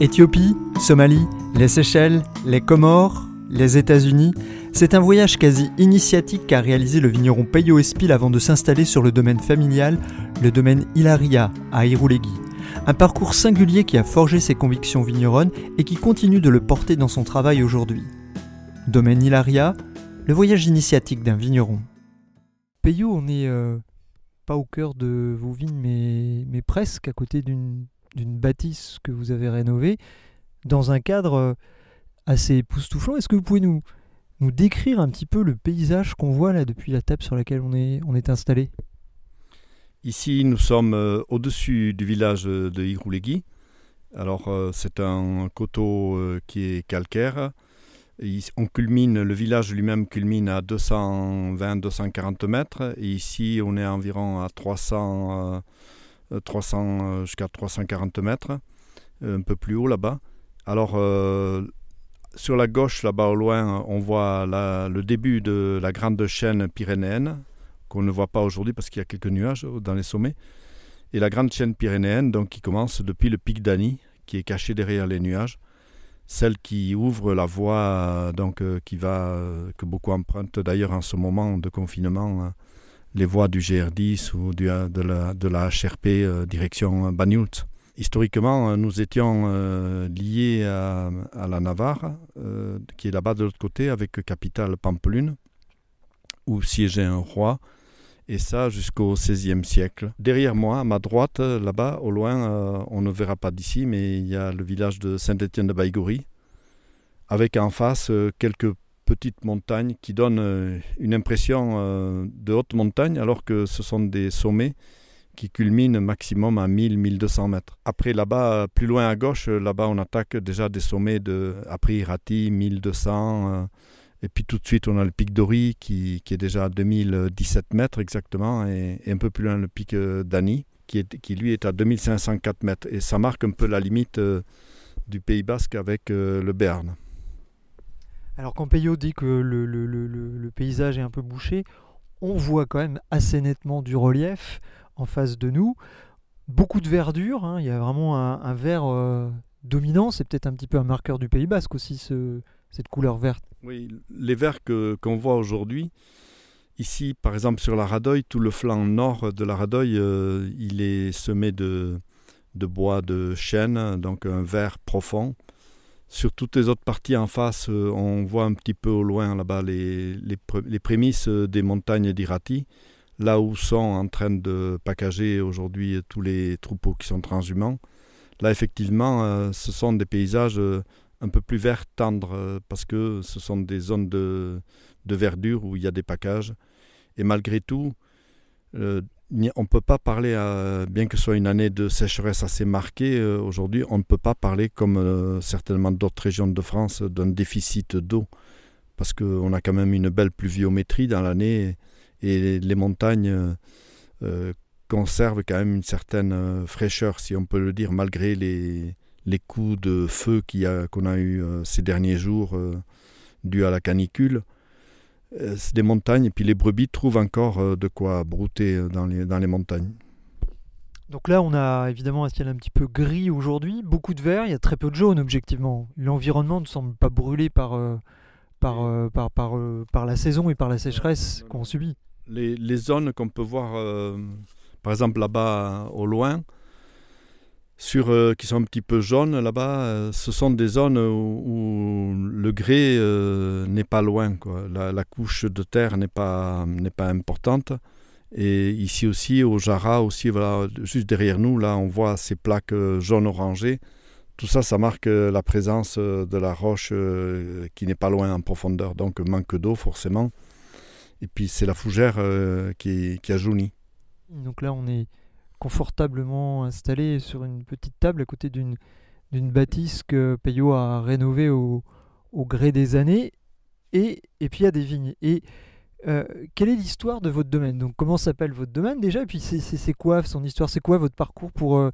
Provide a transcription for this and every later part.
Éthiopie, Somalie, les Seychelles, les Comores, les États-Unis, c'est un voyage quasi initiatique qu'a réalisé le vigneron Peyo Espil avant de s'installer sur le domaine familial, le domaine Hilaria à Iroulegui. Un parcours singulier qui a forgé ses convictions vigneronnes et qui continue de le porter dans son travail aujourd'hui. Domaine Hilaria, le voyage initiatique d'un vigneron. Peyo, on n'est euh, pas au cœur de vos vignes, mais, mais presque à côté d'une d'une bâtisse que vous avez rénovée dans un cadre euh, assez époustouflant. Est-ce que vous pouvez nous, nous décrire un petit peu le paysage qu'on voit là depuis la table sur laquelle on est, installé? Ici, nous sommes euh, au-dessus du village de Iroulegui. Alors, euh, c'est un coteau qui est calcaire. on culmine, le village lui-même culmine à 220-240 mètres. Et ici, on est environ à 300 300 euh, jusqu'à 340 mètres, euh, un peu plus haut là-bas. Alors, euh, sur la gauche, là-bas au loin, on voit le début de la grande chaîne pyrénéenne, qu'on ne voit pas aujourd'hui parce qu'il y a quelques nuages dans les sommets. Et la grande chaîne pyrénéenne, donc, qui commence depuis le pic d'Ani, qui est caché derrière les nuages. Celle qui ouvre la voie, donc, que beaucoup empruntent d'ailleurs en ce moment de confinement les voies du GR10 ou de, la, de la HRP euh, direction Banyult. Historiquement, euh, nous étions euh, liés à, la Navarre, qui est là-bas de l'autre côté, avec capitale Pampelune, où siégeait un roi, et ça jusqu'au XVIe siècle. Derrière moi, à ma droite, là-bas, au loin, on ne verra pas d'ici, mais il y a le village de Saint-Étienne de Baïgoury, avec en face quelques petites montagnes qui donnent euh, une impression euh, de haute montagne alors que ce sont des sommets qui culminent maximum à 1000-1200 mètres. Après là-bas, plus loin à gauche, là-bas on attaque déjà des sommets de, après Irati, 1200. Euh, et puis tout de suite on a le pic d'Ori qui, est déjà à 2017 mètres exactement et, un peu plus loin le pic d'Ani qui, qui lui est à 2504 mètres. Et ça marque un peu la limite du Pays Basque avec le Béarn. Alors quand Peyo dit que le, paysage est un peu bouché, on voit quand même assez nettement du relief en face de nous. Beaucoup de verdure, hein. il y a vraiment un, vert euh, dominant, c'est peut-être un petit peu un marqueur du Pays Basque aussi, cette couleur verte. Oui, les verts qu'on voit aujourd'hui, ici par exemple sur la Radoye, tout le flanc nord de la Radoye, euh, il est semé de bois de chêne, donc un vert profond. Sur toutes les autres parties en face, euh, on voit un petit peu au loin là-bas les, prémices euh, des montagnes d'Irati, là où sont en train de packager aujourd'hui tous les troupeaux qui sont transhumants. Là, effectivement, euh, ce sont des paysages un peu plus verts tendres, parce que ce sont des zones de, de, verdure où il y a des packages. Et malgré tout, on ne peut pas parler, bien que ce soit une année de sécheresse assez marquée euh, aujourd'hui, on ne peut pas parler, comme euh, certainement d'autres régions de France, d'un déficit d'eau, parce qu'on a quand même une belle pluviométrie dans l'année et les montagnes euh, conservent quand même une certaine fraîcheur, si on peut le dire, malgré les, coups de feu qu'on a, a eu ces derniers jours dus à la canicule. Euh, c'est des montagnes, et puis les brebis trouvent encore euh, de quoi brouter euh, dans les, dans les montagnes. Donc là, on a évidemment un ciel un petit peu gris aujourd'hui, beaucoup de vert, il y a très peu de jaune objectivement. L'environnement ne semble pas brûlé par, par, par, par, par, la saison et par la sécheresse qu'on subit. Les, les zones qu'on peut voir, par exemple là-bas au loin, sur, euh, qui sont un petit peu jaunes là-bas, euh, ce sont des zones où, le grès euh, n'est pas loin. Quoi. La, couche de terre n'est pas, pas importante. Et ici aussi, au Jara, aussi, voilà, juste derrière nous, là, on voit ces plaques jaune-orangées. Tout ça, ça marque la présence de la roche qui n'est pas loin en profondeur. Donc, manque d'eau, forcément. Et puis, c'est la fougère qui, qui a jauni. Donc là, on est confortablement installé sur une petite table à côté d'une bâtisse que Payot a rénovée au, gré des années. Et, et puis il y a des vignes. Et euh, quelle est l'histoire de votre domaine? Donc, comment s'appelle votre domaine déjà? Et puis, c'est quoi son histoire? C'est quoi votre parcours pour euh,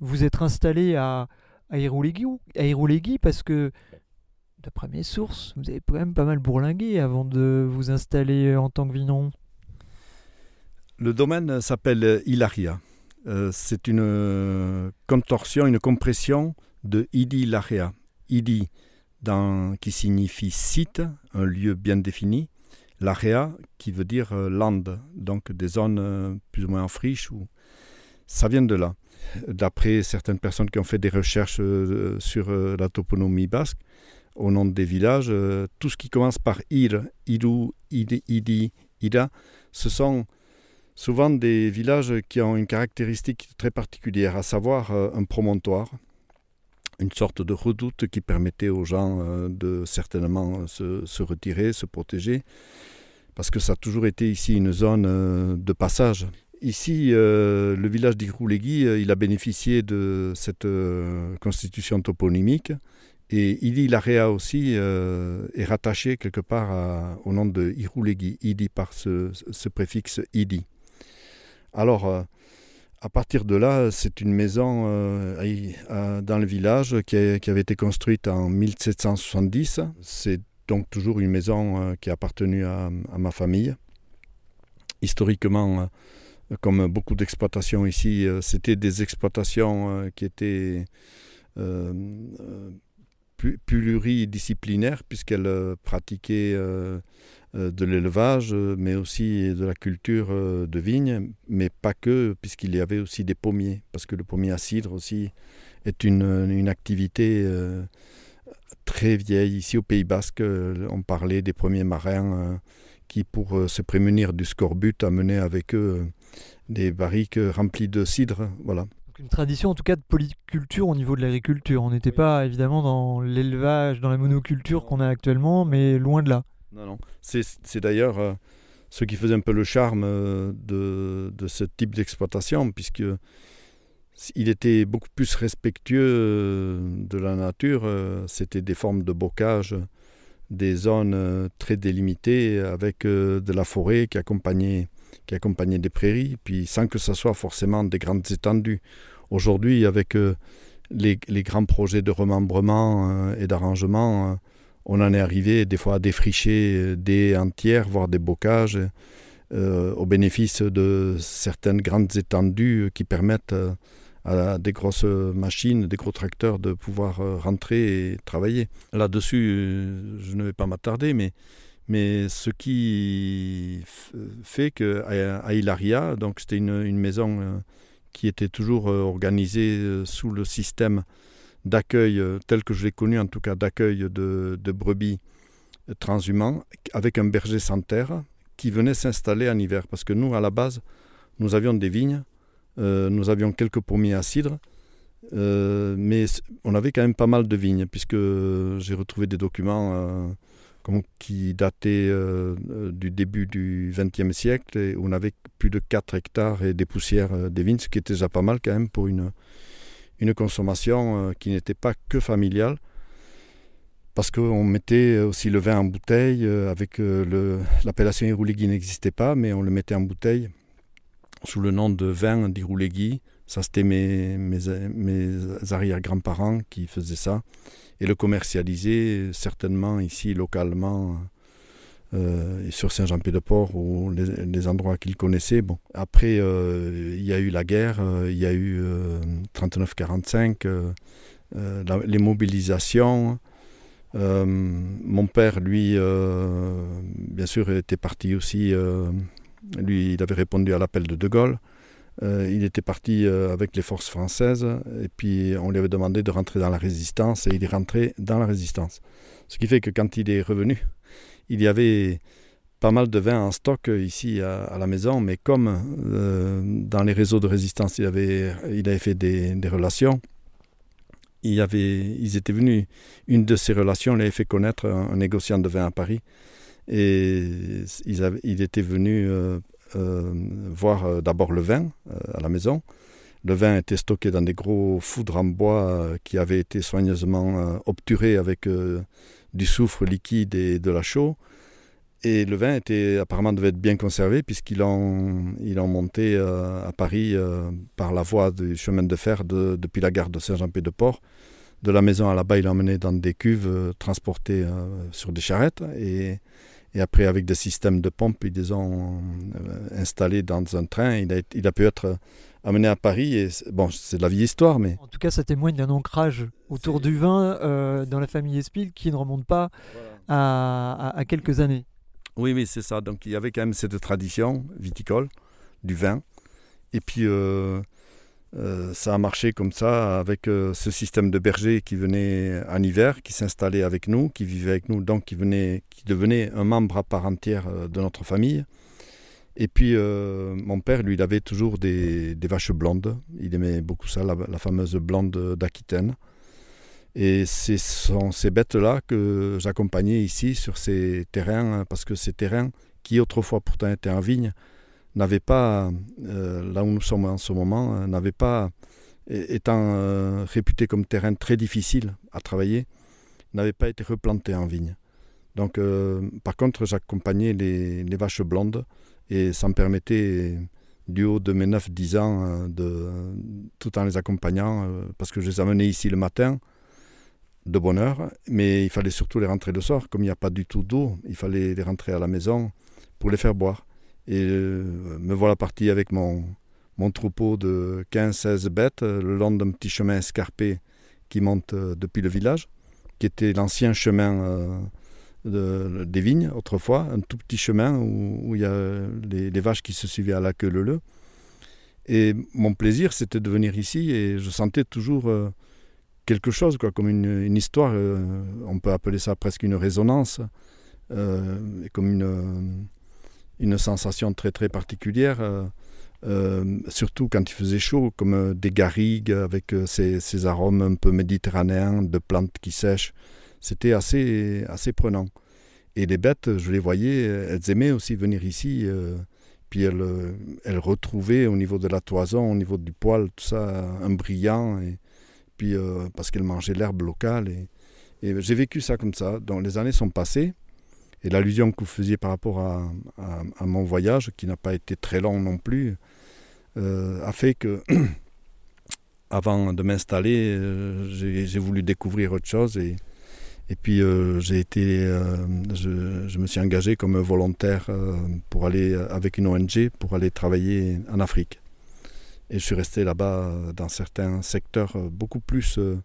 vous être installé à, à Parce que, d'après mes sources, vous avez quand même pas mal bourlingué avant de vous installer en tant que vigneron. Le domaine s'appelle Hilaria. Euh, c'est une contorsion, une compression de Idi Hilaria. Idi, qui signifie site, un lieu bien défini, l'area qui veut dire euh, land, donc des zones euh, plus ou moins en friche. Ça vient de là. D'après certaines personnes qui ont fait des recherches euh, sur la toponymie basque, au nom des villages, tout ce qui commence par ir, iru, idi, idi, ida, ce sont souvent des villages qui ont une caractéristique très particulière, à savoir un promontoire, une sorte de redoute qui permettait aux gens euh, de certainement se, retirer, se protéger, parce que ça a toujours été ici une zone euh, de passage. Ici, euh, le village d'Iroulegui, il a bénéficié de cette constitution toponymique. Et Idi Larea aussi est rattaché quelque part au nom de Iroulegui, Idi par ce, ce préfixe Idi. Alors, à partir de là, c'est une maison euh, dans le village qui, avait été construite en 1770. C'est donc toujours une maison euh, qui a appartenu à, ma famille. Historiquement, euh, comme beaucoup d'exploitations ici, c'était des exploitations qui étaient pluridisciplinaires puisqu'elles pratiquaient euh, de l'élevage, mais aussi de la culture euh, de vigne, mais pas que, puisqu'il y avait aussi des pommiers, parce que le pommier à cidre aussi est une, une activité euh, très vieille. Ici au Pays Basque, on parlait des premiers marins qui, pour se prémunir du scorbut, amenaient avec eux des barriques remplies de cidre. Voilà une tradition en tout cas de polyculture au niveau de l'agriculture. On n'était pas évidemment dans l'élevage, dans la monoculture qu'on a actuellement, mais loin de là. Non, non. C'est d'ailleurs euh, ce qui faisait un peu le charme euh, de, ce type d'exploitation, puisque il était beaucoup plus respectueux euh, de la nature. C'était des formes de bocage, des zones très délimitées avec de la forêt qui accompagnait, des prairies, puis sans que ce soit forcément des grandes étendues. Aujourd'hui, avec les, grands projets de remembrement et d'arrangement, on en est arrivé des fois à défricher euh, des entières, voire des bocages, euh, au bénéfice de certaines grandes étendues euh, qui permettent à des grosses machines, des gros tracteurs de pouvoir rentrer et travailler. Là-dessus, je ne vais pas m'attarder, mais, ce qui fait qu'à Hilaria, donc c'était une, maison qui était toujours organisée sous le système d'accueil, euh, tel que je l'ai connu en tout cas, d'accueil de, brebis transhumants, avec un berger sans terre qui venait s'installer en hiver. Parce que nous, à la base, nous avions des vignes, euh, nous avions quelques pommiers à cidre, euh, mais on avait quand même pas mal de vignes, puisque j'ai retrouvé des documents qui dataient du début du XXe siècle, et on avait plus de 4 hectares et des poussières des vignes, ce qui était déjà pas mal quand même pour une, une consommation euh, qui n'était pas que familiale, parce qu'on mettait aussi le vin en bouteille, euh, avec euh, l'appellation Iroulegui n'existait pas, mais on le mettait en bouteille sous le nom de vin d'Iroulegui. Ça, c'était mes, mes, mes arrière-grands-parents qui faisaient ça, et le commercialisaient certainement ici localement euh, sur Saint-Jean-Pied-de-Port ou les, endroits qu'il connaissait. Bon. Après, euh, il y a eu la guerre, euh, il y a eu 39-45, les mobilisations. mon père, lui, bien sûr, était parti aussi. lui, il avait répondu à l'appel de De Gaulle. il était parti avec les forces françaises et puis on lui avait demandé de rentrer dans la résistance et il est rentré dans la résistance. Ce qui fait que quand il est revenu, il y avait pas mal de vin en stock ici à, la maison, mais comme euh, dans les réseaux de résistance, il avait, il avait fait des, relations, il y avait, ils étaient venus, une de ces relations lui avait fait connaître un, négociant de vin à Paris, et il était venu euh, voir d'abord le vin à la maison. Le vin était stocké dans des gros foudres en bois qui avaient été soigneusement obturés avec du soufre liquide et de la chaux. Et le vin était, apparemment devait être bien conservé puisqu'ils l'ont ils monté euh, à Paris euh, par la voie du chemin de fer depuis la gare de Saint-Jean-Pied-de-Port. De la maison à là-bas, l'ont emmené dans des cuves euh, transportées sur des charrettes. Et, et, après, avec des systèmes de pompe, ils les ont installés dans un train. Il a, il a pu être amené à Paris. Et bon, c'est de la vieille histoire, mais... En tout cas, ça témoigne d'un ancrage autour du vin dans la famille Espil qui ne remonte pas à, à quelques années. Oui, oui, c'est ça. Donc il y avait quand même cette tradition viticole du vin. Et puis euh, euh, ça a marché comme ça avec euh, ce système de berger qui venait en hiver, qui s'installait avec nous, qui vivait avec nous, donc qui, venait, qui devenait un membre à part entière de notre famille. Et puis mon père, lui, il avait toujours des, vaches blondes. Il aimait beaucoup ça, la fameuse blonde d'Aquitaine. Et ce sont ces bêtes-là que j'accompagnais ici sur ces terrains, parce que ces terrains, qui autrefois pourtant étaient en vigne, n'avaient pas, euh, là où nous sommes en ce moment, euh, n'avaient pas, étant euh, réputés comme terrains très difficiles à travailler, n'avaient pas été replantés en vigne. Donc, par contre, j'accompagnais les, vaches blondes et ça me permettait, du haut de mes 9-10 ans, de, tout en les accompagnant, parce que je les amenais ici le matin, de bonne heure, mais il fallait surtout les rentrer le soir. Comme il n'y a pas du tout d'eau, il fallait les rentrer à la maison pour les faire boire. Et euh, me voilà parti avec mon, mon troupeau de 15-16 bêtes euh, le long d'un petit chemin escarpé qui monte euh, depuis le village, qui était l'ancien chemin des vignes autrefois, un tout petit chemin où, il y a les, vaches qui se suivaient à la queue le Et mon plaisir, c'était de venir ici et je sentais toujours quelque chose, quoi, comme une, histoire. Euh, on peut appeler ça presque une résonance, euh, comme une, une sensation très très particulière. Euh, surtout quand il faisait chaud, comme des garrigues avec ces, arômes un peu méditerranéens de plantes qui sèchent. C'était assez, assez prenant. Et les bêtes, je les voyais, elles aimaient aussi venir ici. puis elles, elles, retrouvaient au niveau de la toison, au niveau du poil, tout ça, un brillant. Et, puis euh, parce qu'elle mangeait l'herbe locale. Et, j'ai vécu ça comme ça. Donc les années sont passées. Et l'allusion que vous faisiez par rapport à, mon voyage, qui n'a pas été très long non plus, euh, a fait que, avant de m'installer, euh, j'ai voulu découvrir autre chose. Et, et puis j'ai été, je, je, me suis engagé comme volontaire pour aller avec une ONG pour aller travailler en Afrique. Et je suis resté là-bas euh, dans certains secteurs euh, beaucoup plus euh,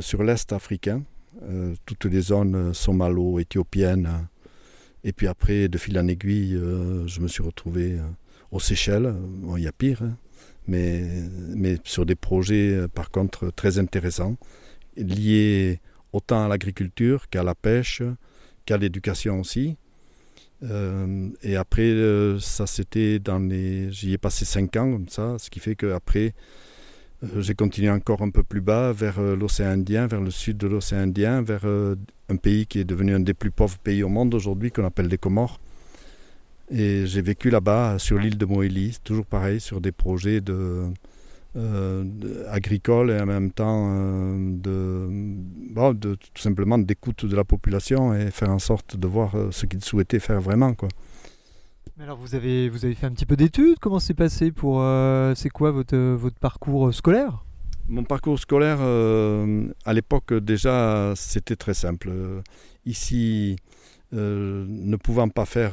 sur l'Est africain, toutes les zones somalo-éthiopiennes. Et puis après, de fil en aiguille, je me suis retrouvé aux Seychelles. il y a pire, hein, mais, mais sur des projets par contre très intéressants, liés autant à l'agriculture qu'à la pêche, qu'à l'éducation aussi. Euh, et après, euh, ça c'était dans les. J'y ai passé 5 ans comme ça, ce qui fait qu'après, euh, j'ai continué encore un peu plus bas vers l'océan Indien, vers le sud de l'océan Indien, vers un pays qui est devenu un des plus pauvres pays au monde aujourd'hui, qu'on appelle les Comores. Et j'ai vécu là-bas, sur l'île de Moélie, toujours pareil, sur des projets de, euh, agricole et en même temps euh, de, de, tout simplement d'écoute de la population et faire en sorte de voir euh, ce qu'ils souhaitaient faire vraiment. Quoi. Mais alors vous avez, vous avez fait un petit peu d'études? Comment c'est passé pour... c'est quoi votre, votre parcours scolaire? Mon parcours scolaire, à l'époque déjà, c'était très simple. Ici, ne pouvant pas faire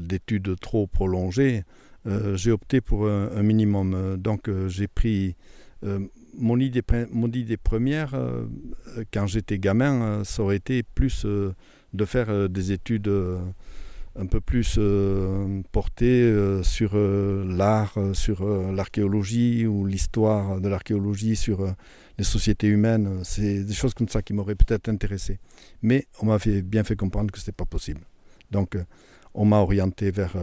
d'études trop prolongées, j'ai opté pour un, minimum. Euh, donc euh, j'ai pris mon idée, mon idée première, quand j'étais gamin, ça aurait été plus de faire des études un peu plus portées sur l'art, sur l'archéologie ou l'histoire de l'archéologie, sur les sociétés humaines. C'est des choses comme ça qui m'auraient peut-être intéressé. Mais on m'a bien fait comprendre que ce n'était pas possible. Donc on m'a orienté vers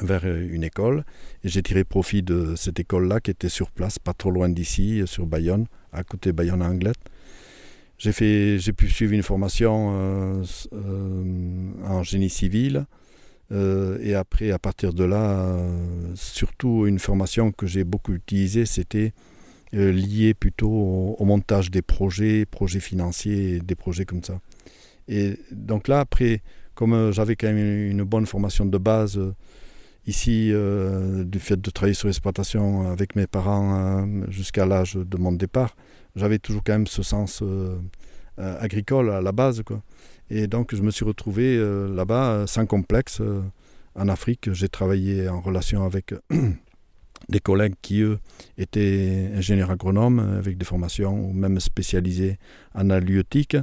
vers euh, une école et j'ai tiré profit de cette école-là qui était sur place, pas trop loin d'ici, euh, sur Bayonne, à côté de Bayonne Anglette. J'ai fait, j'ai pu suivre une formation euh, en génie civil et après, à partir de là, surtout une formation que j'ai beaucoup utilisée, c'était lié plutôt au, montage des projets, projets financiers, des projets comme ça. Et donc là, après, comme j'avais quand même une bonne formation de base, ici, euh, du fait de travailler sur l'exploitation avec mes parents euh, jusqu'à l'âge de mon départ, j'avais toujours quand même ce sens euh, agricole à la base. Quoi. Et donc je me suis retrouvé là-bas sans complexe. en Afrique, j'ai travaillé en relation avec des collègues qui, eux, étaient ingénieurs agronomes avec des formations ou même spécialisés en halieutique.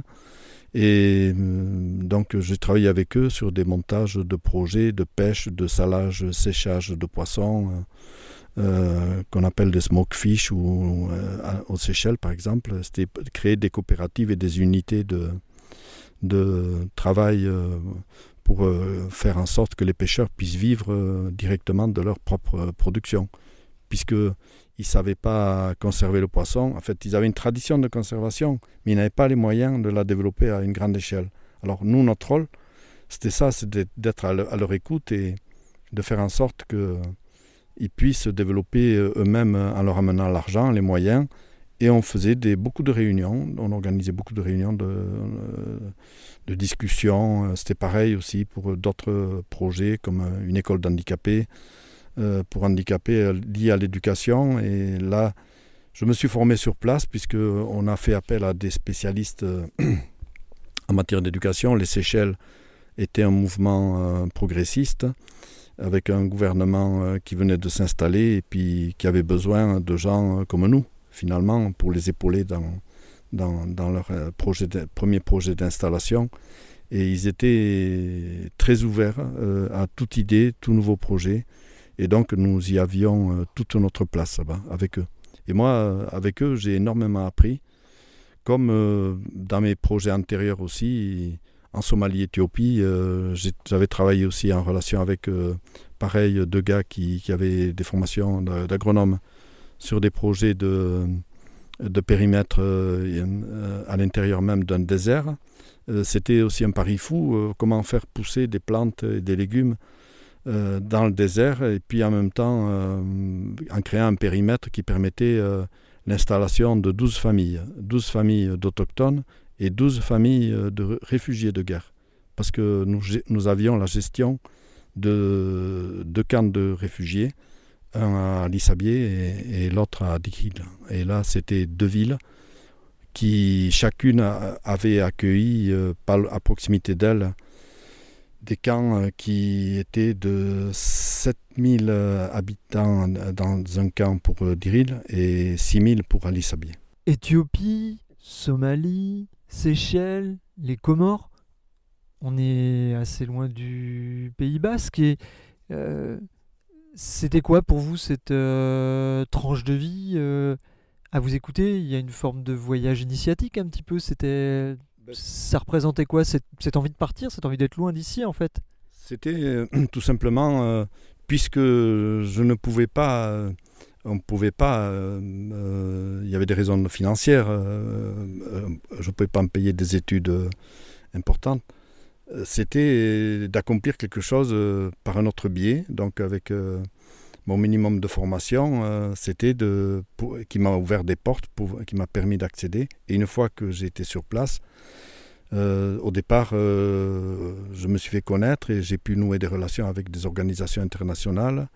Et euh, donc j'ai travaillé avec eux sur des montages de projets de pêche, de salage, séchage de poissons, euh, euh, qu'on appelle des smokefish ou aux Seychelles par exemple. C'était créer des coopératives et des unités de, de travail pour faire en sorte que les pêcheurs puissent vivre directement de leur propre production. Puisque ils ne savaient pas conserver le poisson. En fait, ils avaient une tradition de conservation, mais ils n'avaient pas les moyens de la développer à une grande échelle. Alors nous, notre rôle, c'était ça, c'était d'être à, leur écoute et de faire en sorte qu'ils puissent développer euh, eux-mêmes en leur amenant l'argent, les moyens. Et on faisait beaucoup de réunions, on organisait beaucoup de réunions de, euh, de discussions. C'était pareil aussi pour d'autres projets comme une école d'handicapés. Euh, pour handicapés euh, liés à l'éducation. Et là, je me suis formé sur place puisqu'on a fait appel à des spécialistes euh, en matière d'éducation. Les Seychelles étaient un mouvement progressiste avec un gouvernement qui venait de s'installer et puis qui avait besoin de gens comme nous, finalement, pour les épauler dans, leur premier projet d'installation. Et ils étaient très ouverts à toute idée, tout nouveau projet. Et donc nous y avions euh, toute notre place là-bas avec eux. Et moi, euh, avec eux, j'ai énormément appris, comme euh, dans mes projets antérieurs aussi, en Somalie, Éthiopie, j'avais travaillé aussi en relation avec, pareil, deux gars qui, qui avaient des formations d'agronomes sur des projets de, de périmètre à l'intérieur même d'un désert. C'était aussi un pari fou, comment faire pousser des plantes et des légumes euh, dans le désert et puis en même temps euh, en créant un périmètre qui permettait euh, l'installation de 12 familles, 12 familles d'autochtones et 12 familles de réfugiés de guerre. Parce que nous, avions la gestion de deux camps de réfugiés, un à Lissabier et, l'autre à Dikhil. Et là, c'était deux villes qui chacune avait accueilli à proximité d'elles des camps euh, qui étaient de 7000 euh, habitants dans un camp pour euh, Diril et 6000 pour Ali Sabier. Éthiopie, Somalie, Seychelles, les Comores, on est assez loin du Pays Basque et c'était quoi pour vous cette tranche de vie À vous écouter, il y a une forme de voyage initiatique un petit peu, c'était ça représentait quoi cette, envie de partir, cette envie d'être loin d'ici en fait? C'était euh, tout simplement, euh, puisque je ne pouvais pas, euh, on ne pouvait pas, il y avait des raisons financières, je ne pouvais pas me payer des études importantes. C'était d'accomplir quelque chose par un autre biais, donc avec mon minimum de formation, c'était de, qui m'a ouvert des portes, qui m'a permis d'accéder. Et une fois que j'étais sur place, euh, au départ, euh, je me suis fait connaître et j'ai pu nouer des relations avec des organisations internationales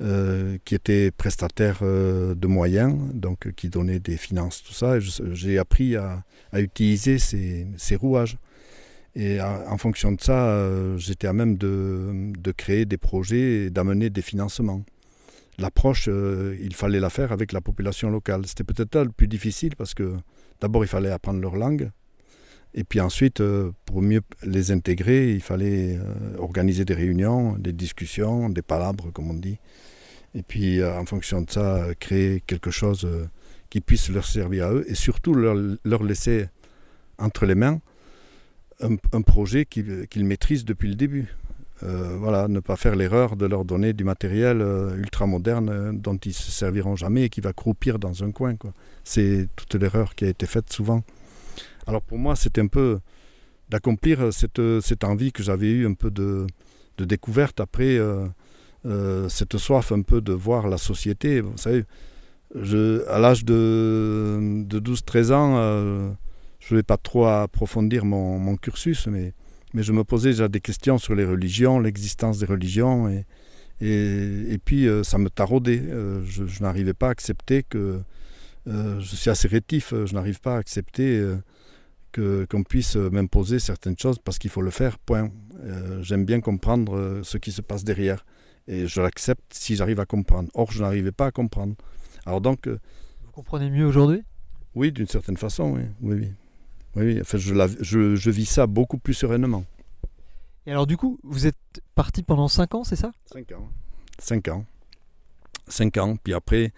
euh, qui étaient prestataires de moyens, donc qui donnaient des finances, tout ça. J'ai appris à, utiliser ces, rouages. Et en fonction de ça, j'étais à même de, créer des projets et d'amener des financements. L'approche, il fallait la faire avec la population locale. C'était peut-être le plus difficile parce que d'abord, il fallait apprendre leur langue et puis ensuite, euh, pour mieux les intégrer, il fallait euh, organiser des réunions, des discussions, des palabres, comme on dit. Et puis, euh, en fonction de ça, créer quelque chose qui puisse leur servir à eux et surtout leur laisser entre les mains un, projet qu'ils maîtrisent depuis le début. Voilà, ne pas faire l'erreur de leur donner du matériel ultra moderne dont ils se serviront jamais et qui va croupir dans un coin. C'est toute l'erreur qui a été faite souvent. Alors pour moi, c'était un peu d'accomplir cette, cette, envie que j'avais eue un peu de, de découverte. Après, cette soif un peu de voir la société. Vous savez, je, à l'âge de, de 12-13 ans, je ne vais pas trop approfondir mon, mon, cursus, mais, mais je me posais déjà des questions sur les religions, l'existence des religions. Et, et, et puis, ça me taraudait. je, je n'arrivais pas à accepter que euh, je suis assez rétif, euh, je n'arrive pas à accepter euh, que, qu'on puisse m'imposer certaines choses parce qu'il faut le faire, point. j'aime bien comprendre ce qui se passe derrière et je l'accepte si j'arrive à comprendre. Or, je n'arrivais pas à comprendre. Alors donc... Vous comprenez mieux aujourd'hui? Oui, d'une certaine façon, oui. oui, oui. Enfin, je, je, je, vis ça beaucoup plus sereinement. Et alors du coup, vous êtes parti pendant 5 ans, c'est ça? 5 ans. 5 ans. 5 ans. Puis après,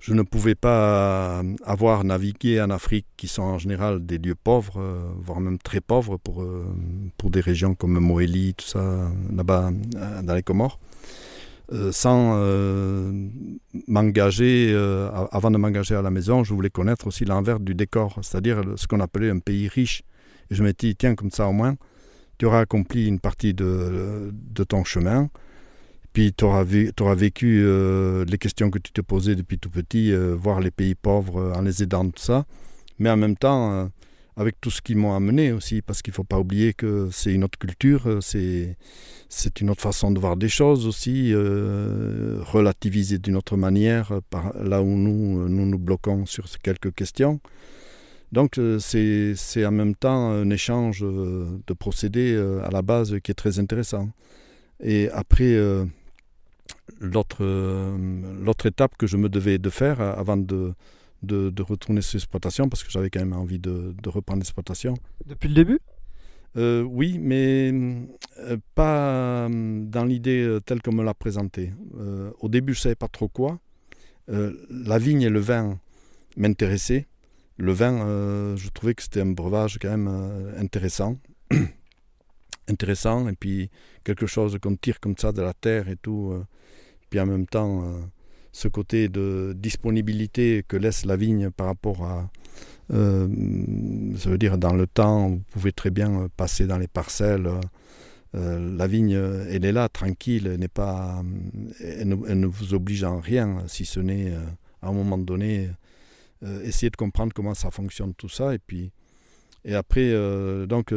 je ne pouvais pas avoir navigué en Afrique, qui sont en général des lieux pauvres, euh, voire même très pauvres pour, euh, pour des régions comme Moélie, tout ça, là-bas euh, dans les Comores, sans m'engager, avant de m'engager à la maison, je voulais connaître aussi l'envers du décor, c'est-à-dire ce qu'on appelait un pays riche. Et je m'étais dit, tiens, comme ça au moins, tu auras accompli une partie de, ton chemin puis tu auras, vécu euh, les questions que tu te posais depuis tout petit, euh, voir les pays pauvres euh, en les aidant, tout ça. Mais en même temps, avec tout ce qu'ils m'ont amené aussi, parce qu'il ne faut pas oublier que c'est une autre culture, c'est, c'est une autre façon de voir des choses aussi, relativiser d'une autre manière, par, là où nous, nous nous bloquons sur quelques questions. Donc c'est, en même temps un échange de procédés à la base qui est très intéressant. Et après l'autre, euh, l'autre étape que je me devais de faire avant de, de, retourner sur l'exploitation, parce que j'avais quand même envie de, de reprendre l'exploitation. Depuis le début? Euh, Oui, mais euh, pas dans l'idée telle qu'on me l'a présentée. au début, je ne savais pas trop quoi. la vigne et le vin m'intéressaient. Le vin, je trouvais que c'était un breuvage quand même intéressant. intéressant, et puis quelque chose qu'on tire comme ça de la terre et tout puis en même temps euh, ce côté de disponibilité que laisse la vigne par rapport à, euh, ça veut dire dans le temps, vous pouvez très bien passer dans les parcelles. Euh, la vigne, elle est là, tranquille, elle, n'est pas, elle ne, vous oblige en rien, si ce n'est à un moment donné essayer de comprendre comment ça fonctionne tout ça. Et puis, et après, donc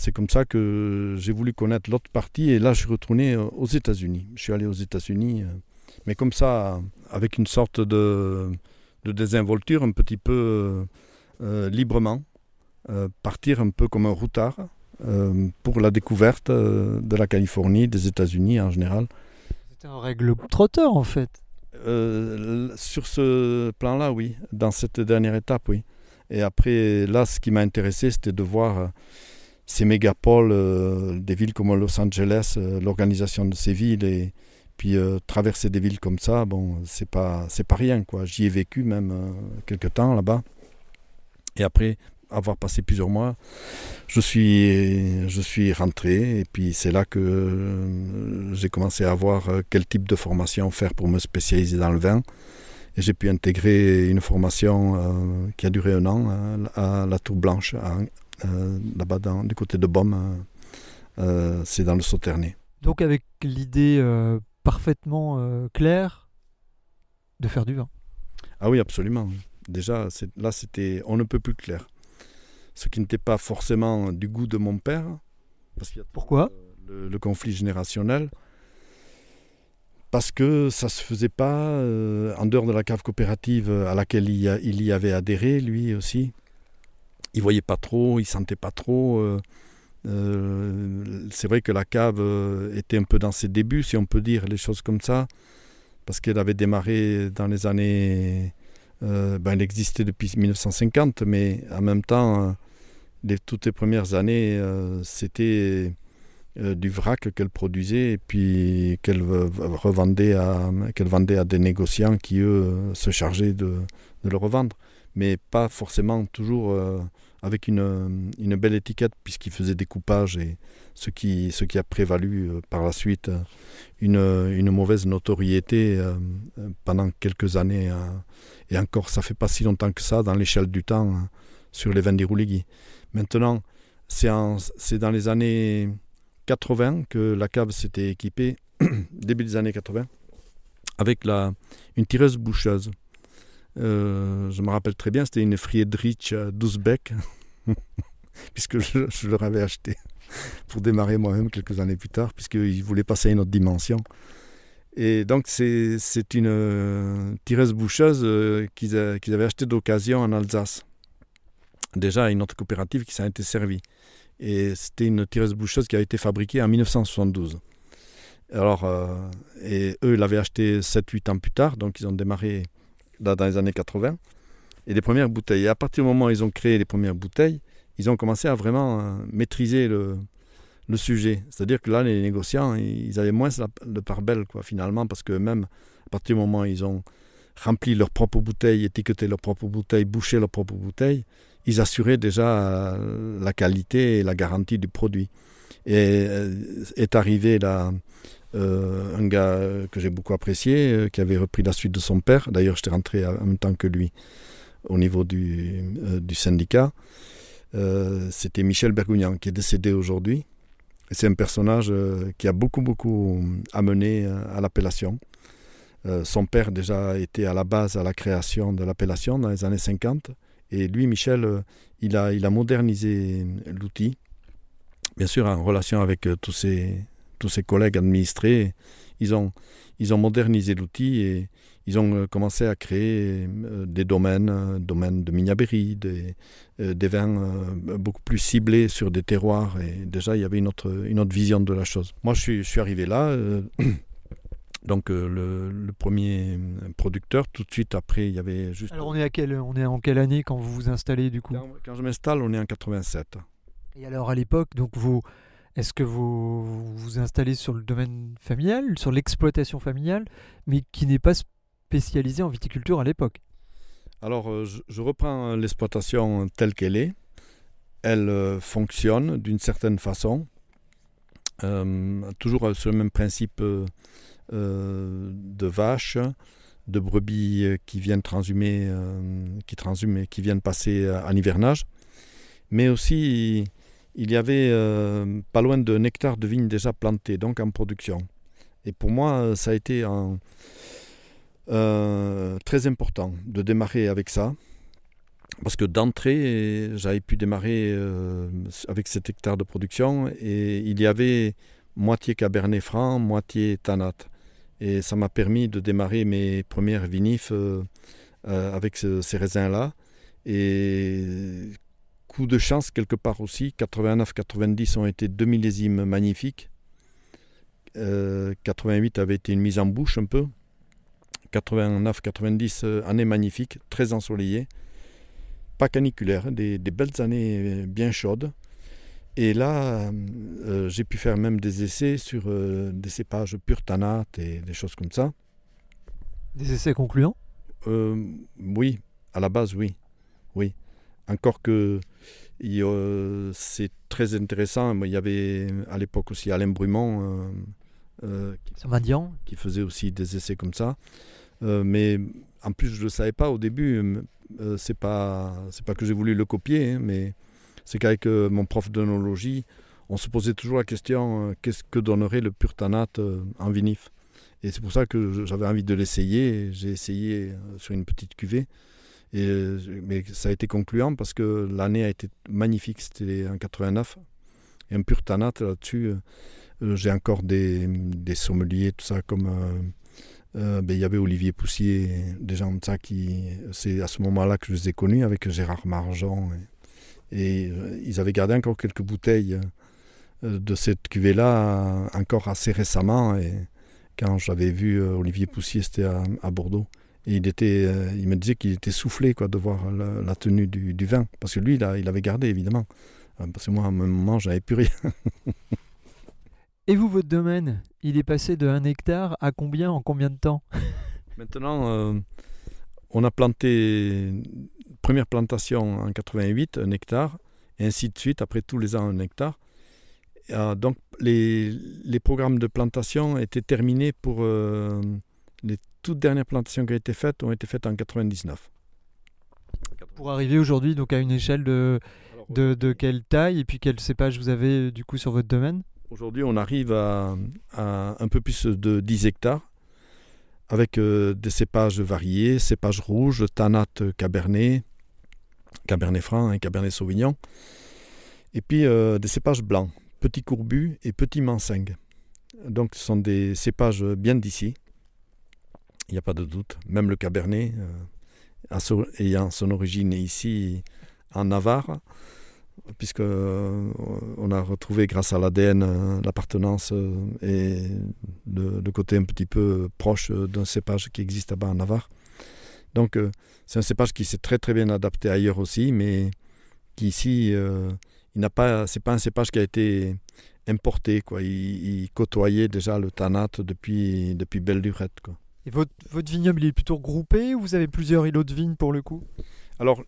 c'est comme ça que j'ai voulu connaître l'autre partie et là je suis retourné euh, aux États-Unis. Je suis allé aux États-Unis, euh, mais comme ça, avec une sorte de, de désinvolture, un petit peu euh, librement, partir un peu comme un routard pour la découverte de la Californie, des États-Unis en général. C'était un règle trotteur en fait. sur ce plan-là, oui. Dans cette dernière étape, oui. Et après, là, ce qui m'a intéressé, c'était de voir ces mégapoles, euh, des villes comme Los Angeles, euh, l'organisation de ces villes et puis euh, traverser des villes comme ça, bon, c'est pas c'est pas rien quoi. J'y ai vécu même quelques temps là-bas. Et après avoir passé plusieurs mois, je suis je suis rentré et puis c'est là que j'ai commencé à voir quel type de formation faire pour me spécialiser dans le vin. Et j'ai pu intégrer une formation qui a duré un an à la Tour Blanche euh, là-bas du côté de Baume, euh, euh, c'est dans le Sauternay. Donc avec l'idée parfaitement claire de faire du vin. Ah oui, absolument. Déjà, là, c'était on ne peut plus clair. Ce qui n'était pas forcément du goût de mon père. Parce Pourquoi? le, conflit générationnel. Parce que ça ne se faisait pas en dehors de la cave coopérative à laquelle il il y avait adhéré, lui aussi il voyait pas trop, il sentait pas trop. Euh, euh, c'est vrai que la cave euh, était un peu dans ses débuts, si on peut dire les choses comme ça, parce qu'elle avait démarré dans les années. ben, elle existait depuis 1950, mais en même temps, les, toutes les premières années, c'était du vrac qu'elle produisait et puis qu'elle revendait à, qu'elle vendait à des négociants qui, eux, se chargeaient de, le revendre mais pas forcément toujours euh, avec une, une, belle étiquette, puisqu'il faisait des coupages, et ce qui, ce qui a prévalu euh, par la suite euh, une, une, mauvaise notoriété pendant quelques années. et encore, ça fait pas si longtemps que ça, dans l'échelle du temps, hein, sur les vins d'Irouligui. Maintenant, c'est dans les années 80 que la cave s'était équipée, début des années 80, avec la, une tireuse boucheuse. Euh, je me rappelle très bien, c'était une Friedrich 12 becs, puisque je, leur avais acheté pour démarrer moi-même quelques années plus tard, puisqu'ils voulaient passer à une autre dimension. Et donc, c'est une euh, tireuse boucheuse euh, qu'ils avaient achetée d'occasion en Alsace. Déjà, une autre coopérative qui s'en été servie. Et c'était une tireuse boucheuse qui a été fabriquée en 1972. Alors, euh, et eux, l'avaient achetée 7-8 ans plus tard, donc ils ont démarré dans, les années 80. Et les premières bouteilles. Et à partir du moment où ils ont créé les premières bouteilles, ils ont commencé à vraiment maîtriser le, sujet. C'est-à-dire que là, les négociants, ils avaient moins de part belle, finalement, parce que même à partir du moment où ils ont rempli leurs propres bouteilles, étiqueté leurs propres bouteilles, bouché leurs propres bouteilles, ils assuraient déjà la qualité et la garantie du produit. Et euh, est arrivé là euh, un gars que j'ai beaucoup apprécié, euh, qui avait repris la suite de son père. D'ailleurs, j'étais rentré en même temps que lui au niveau du, du syndicat. C'était Michel Bergougnan, qui est décédé aujourd'hui. C'est un personnage euh, qui a beaucoup, beaucoup amené euh, à l'appellation. Euh, son père déjà était à la base à la création de l'appellation dans les années 50. Et lui, Michel, il a, il a modernisé l'outil, bien sûr en relation avec tous ses, tous ses collègues administrés. Ils ont, ils ont modernisé l'outil et ils ont euh, commencé à créer euh, des domaines, euh, domaines de Mignabéry, des, des vins beaucoup plus ciblés sur des terroirs. Et déjà, il y avait une autre, une autre vision de la chose. Moi, je suis, je suis arrivé là. Donc le, le, premier producteur, tout de suite après, il y avait juste... Alors on est, à quelle, on est en quelle année quand vous vous installez du coup? Quand, quand, je m'installe, on est en 87. Et alors à l'époque, donc vous, est-ce que vous vous installez sur le domaine familial, sur l'exploitation familiale, mais qui n'est pas spécialisé en viticulture à l'époque? Alors, euh, je, reprends l'exploitation telle qu'elle est. Elle euh, fonctionne d'une certaine façon, euh, toujours sur le même principe de vaches, de brebis qui viennent transhumer, qui transhument qui viennent passer en hivernage. Mais aussi, il y avait pas loin de hectare de vignes déjà plantées, donc en production. Et pour moi, ça a été euh, très important de démarrer avec ça. Parce que d'entrée, j'avais pu démarrer euh, avec cet hectare de production et il y avait moitié Cabernet Franc, moitié Tanat. Et ça m'a permis de démarrer mes premières vinifs euh, avec ces raisins-là. Et coup de chance quelque part aussi, 89-90 ont été deux millésimes magnifiques. 88 avait été une mise en bouche un peu, 89-90, euh, années magnifiques, très ensoleillées, pas caniculaires, des, belles années bien chaudes. Et là, euh, j'ai pu faire même des essais sur euh, des cépages pur tanat et des choses comme ça. Des essais concluants? Oui, à la base, oui. Oui. Encore que c'est très intéressant. Il y avait à l'époque aussi Alain Brumont qui, qui faisait aussi des essais comme ça. Euh, mais en plus, je ne le savais pas au début. Euh, c'est pas c'est pas que j'ai voulu le copier, hein, mais c'est qu'avec euh, mon prof d'onologie, on se posait toujours la question qu'est-ce que donnerait le purtanat en vinif? Et c'est pour ça que j'avais envie de l'essayer. J'ai essayé sur une petite cuvée. Et, mais ça a été concluant parce que l'année a été magnifique. C'était en 89. Et un purtanat là-dessus, j'ai encore des, sommeliers, tout ça, comme euh, ben, il y avait Olivier Poussier, des gens comme ça qui. C'est à ce moment-là que je les ai connus avec Gérard Margent. Et, euh, ils avaient gardé encore quelques bouteilles euh, de cette cuvée-là, encore assez récemment. Et quand j'avais vu Olivier Poussier, c'était à, Bordeaux. Il, était, il me disait qu'il était soufflé quoi, de voir la, tenue du, du, vin. Parce que lui, il, il avait gardé, évidemment. Parce que moi, à un moment, j'avais plus rien. Et vous, votre domaine, il est passé de 1 hectare à combien en combien de temps? Maintenant, euh, on a planté, première plantation en 88, un hectare, et ainsi de suite, après tous les ans, un hectare. Euh, donc, les, les, programmes de plantation étaient terminés pour euh, les toutes dernières plantations qui ont été faites, ont été faites en 99. Pour arriver aujourd'hui donc à une échelle de, de, de, quelle taille et puis quel cépage vous avez du coup sur votre domaine? Aujourd'hui, on arrive à, un peu plus de 10 hectares avec des cépages variés, cépages rouges, tanat, cabernet, cabernet franc et cabernet sauvignon. Et puis des cépages blancs, petits courbus et petits mansingues. Donc ce sont des cépages bien d'ici. Il n'y a pas de doute. Même le cabernet, ayant son origine ici en Navarre, puisque euh, on a retrouvé grâce à l'ADN euh, l'appartenance euh, et le, côté un petit peu proche d'un cépage qui existe là-bas en Navarre. Donc c'est un cépage qui s'est très très bien adapté ailleurs aussi, mais qui ici, il n'a pas, c'est pas un cépage qui a été importé, quoi. Il, côtoyait déjà le tanat depuis depuis belle lurette, quoi. Et votre, votre vignoble il est plutôt groupé ou vous avez plusieurs îlots de vignes pour le coup? Alors,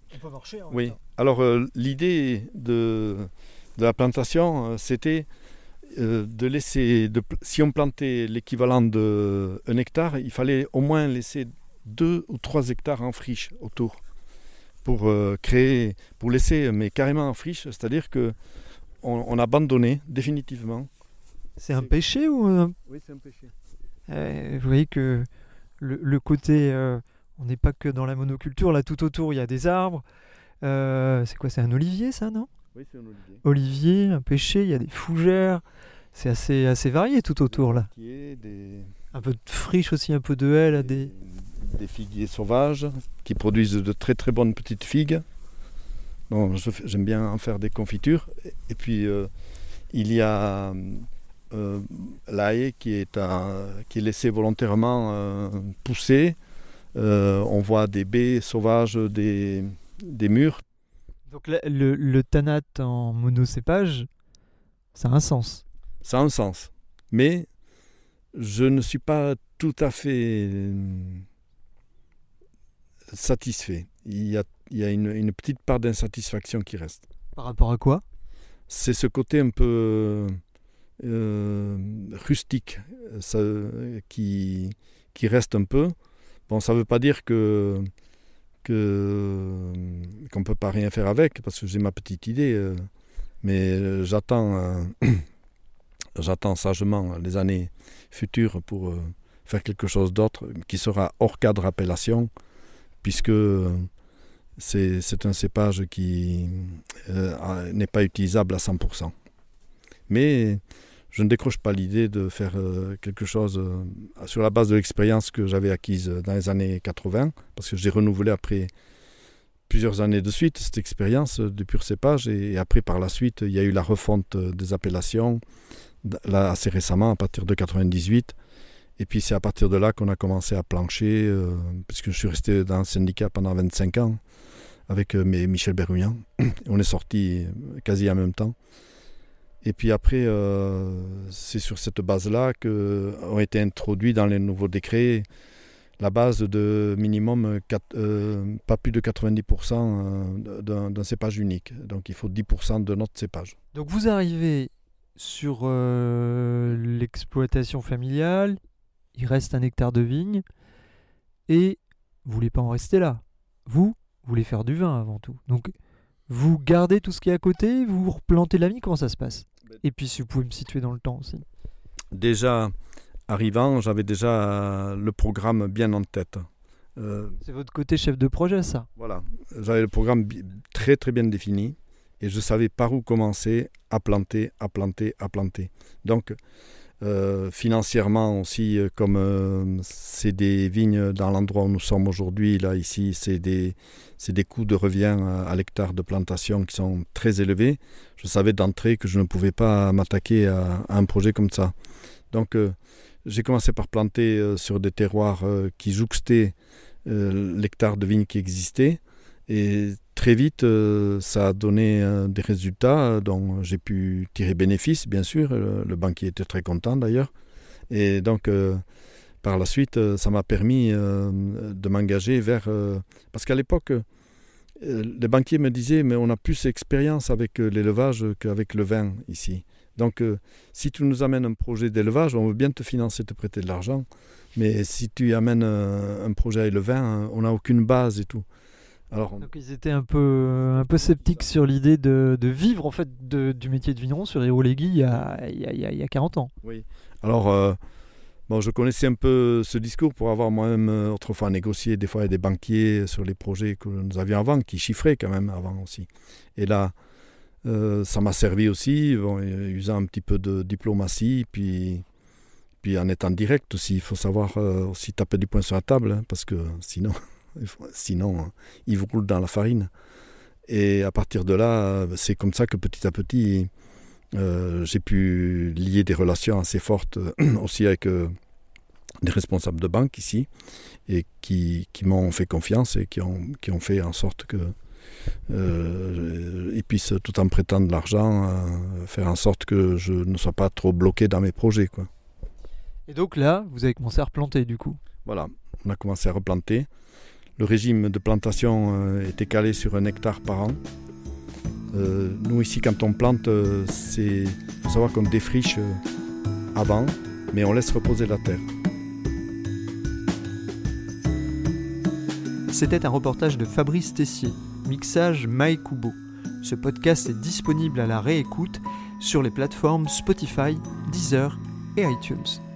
oui. Alors euh, l'idée de, de, la plantation, euh, c'était euh, de laisser, de, si on plantait l'équivalent d'un hectare, il fallait au moins laisser deux ou trois hectares en friche autour pour créer, pour laisser, mais carrément en friche, c'est-à-dire que on, abandonnait définitivement. C'est un péché ou Oui, c'est un péché. vous voyez que le, côté, euh, on n'est pas que dans la monoculture, là tout autour il y a des arbres. Euh, c'est quoi C'est un olivier ça, non? Oui, c'est un olivier. Olivier, un pêcher, il y a des fougères. C'est assez, assez varié tout autour là. Un peu de friche aussi, un peu de haies. Des... des figuiers sauvages qui produisent de très très bonnes petites figues. J'aime bien en faire des confitures. Et puis euh, il y a euh, qui est, qui est laissé volontairement euh, pousser. Euh, on voit des baies sauvages, des, des murs. Donc le, le, tanat en monocépage, ça a un sens. Ça a un sens. Mais je ne suis pas tout à fait satisfait. Il y a, il y a une, une petite part d'insatisfaction qui reste. Par rapport à quoi? C'est ce côté un peu euh, rustique ça, qui, qui reste un peu. Bon, ça ne veut pas dire que qu'on ne peut pas rien faire avec, parce que j'ai ma petite idée, euh, mais j'attends euh, j'attends sagement les années futures pour faire quelque chose d'autre qui sera hors cadre appellation, puisque c'est un cépage qui n'est pas utilisable à 100%. Mais je ne décroche pas l'idée de faire euh, quelque chose euh, sur la base de l'expérience que j'avais acquise dans les années 80, parce que j'ai renouvelé après plusieurs années de suite cette expérience du pur cépage, et, après par la suite, il y a eu la refonte des appellations, là assez récemment, à partir de 98. Et puis c'est à partir de là qu'on a commencé à plancher, euh, puisque je suis resté dans le syndicat pendant 25 ans avec Michel Berruyan. On est sorti quasi en même temps. Et puis après, euh, c'est sur cette base-là qu'ont été introduits dans les nouveaux décrets la base de minimum euh, pas plus de 90% euh, d'un cépage unique. Donc il faut 10% de notre cépage. Donc vous arrivez sur l'exploitation familiale, il reste un hectare de vigne, et vous voulez pas en rester là. Vous, voulez faire du vin avant tout. Donc vous gardez tout ce qui est à côté, vous replantez la vigne, comment ça se passe? Et puis si vous pouvez me situer dans le temps aussi. Déjà, arrivant, j'avais déjà le programme bien en tête. Euh, c'est votre côté chef de projet, ça Voilà, j'avais le programme très très bien défini et je savais par où commencer à planter, à planter, à planter. Donc, euh, financièrement aussi, euh, comme euh, c'est des vignes dans l'endroit où nous sommes aujourd'hui, là ici, c'est des, des coûts de revient à, l'hectare de plantation qui sont très élevés. Je savais d'entrée que je ne pouvais pas m'attaquer à, un projet comme ça. Donc j'ai commencé par planter sur des terroirs qui jouxtaient l'hectare de vignes qui existait. Et très vite, euh, ça a donné euh, des résultats dont j'ai pu tirer bénéfice, bien sûr. Le, banquier était très content d'ailleurs. Et donc, euh, par la suite, ça m'a permis de m'engager vers... parce qu'à l'époque, les banquiers me disaient, mais on a plus d'expérience avec l'élevage qu'avec le vin ici. Donc, si tu nous amènes un projet d'élevage, on veut bien te financer, te prêter de l'argent. Mais si tu amènes un projet avec le vin, on n'a aucune base et tout. Alors, Donc ils étaient un peu, un peu sceptiques sur l'idée de, de vivre en fait de- du métier de vigneron sur Hérolegui il y a, il y a, il y a- il y a 40 ans. alors euh, bon, je connaissais un peu ce discours pour avoir moi-même euh, autrefois négocié des fois avec des banquiers sur les projets que nous avions avant, qui chiffraient quand même avant aussi. Et là, euh, ça m'a servi aussi, bon, usant un petit peu de diplomatie, puis, puis en étant direct aussi. Il faut savoir euh, aussi taper du poing sur la table, hein, parce que sinon, sinon euh, ils vous roulent dans la farine. Et à partir de là, c'est comme ça que petit à petit, euh, j'ai pu lier des relations assez fortes aussi avec euh, des responsables de banque ici, et qui, qui m'ont fait confiance et qui ont, qui ont fait en sorte que euh, ils puissent, tout en prêtant de l'argent, faire en sorte que je ne sois pas trop bloqué dans mes projets. Quoi. Et donc là, vous avez commencé à replanter du coup? Voilà, on a commencé à replanter. Le régime de plantation euh, était calé sur un hectare par an. Euh, nous ici, quand on plante, euh, c'est faut savoir qu'on défriche avant, mais on laisse reposer la terre. C'était un reportage de Fabrice Tessier, mixage Mike Kubo. Ce podcast est disponible à la réécoute sur les plateformes Spotify, Deezer et iTunes.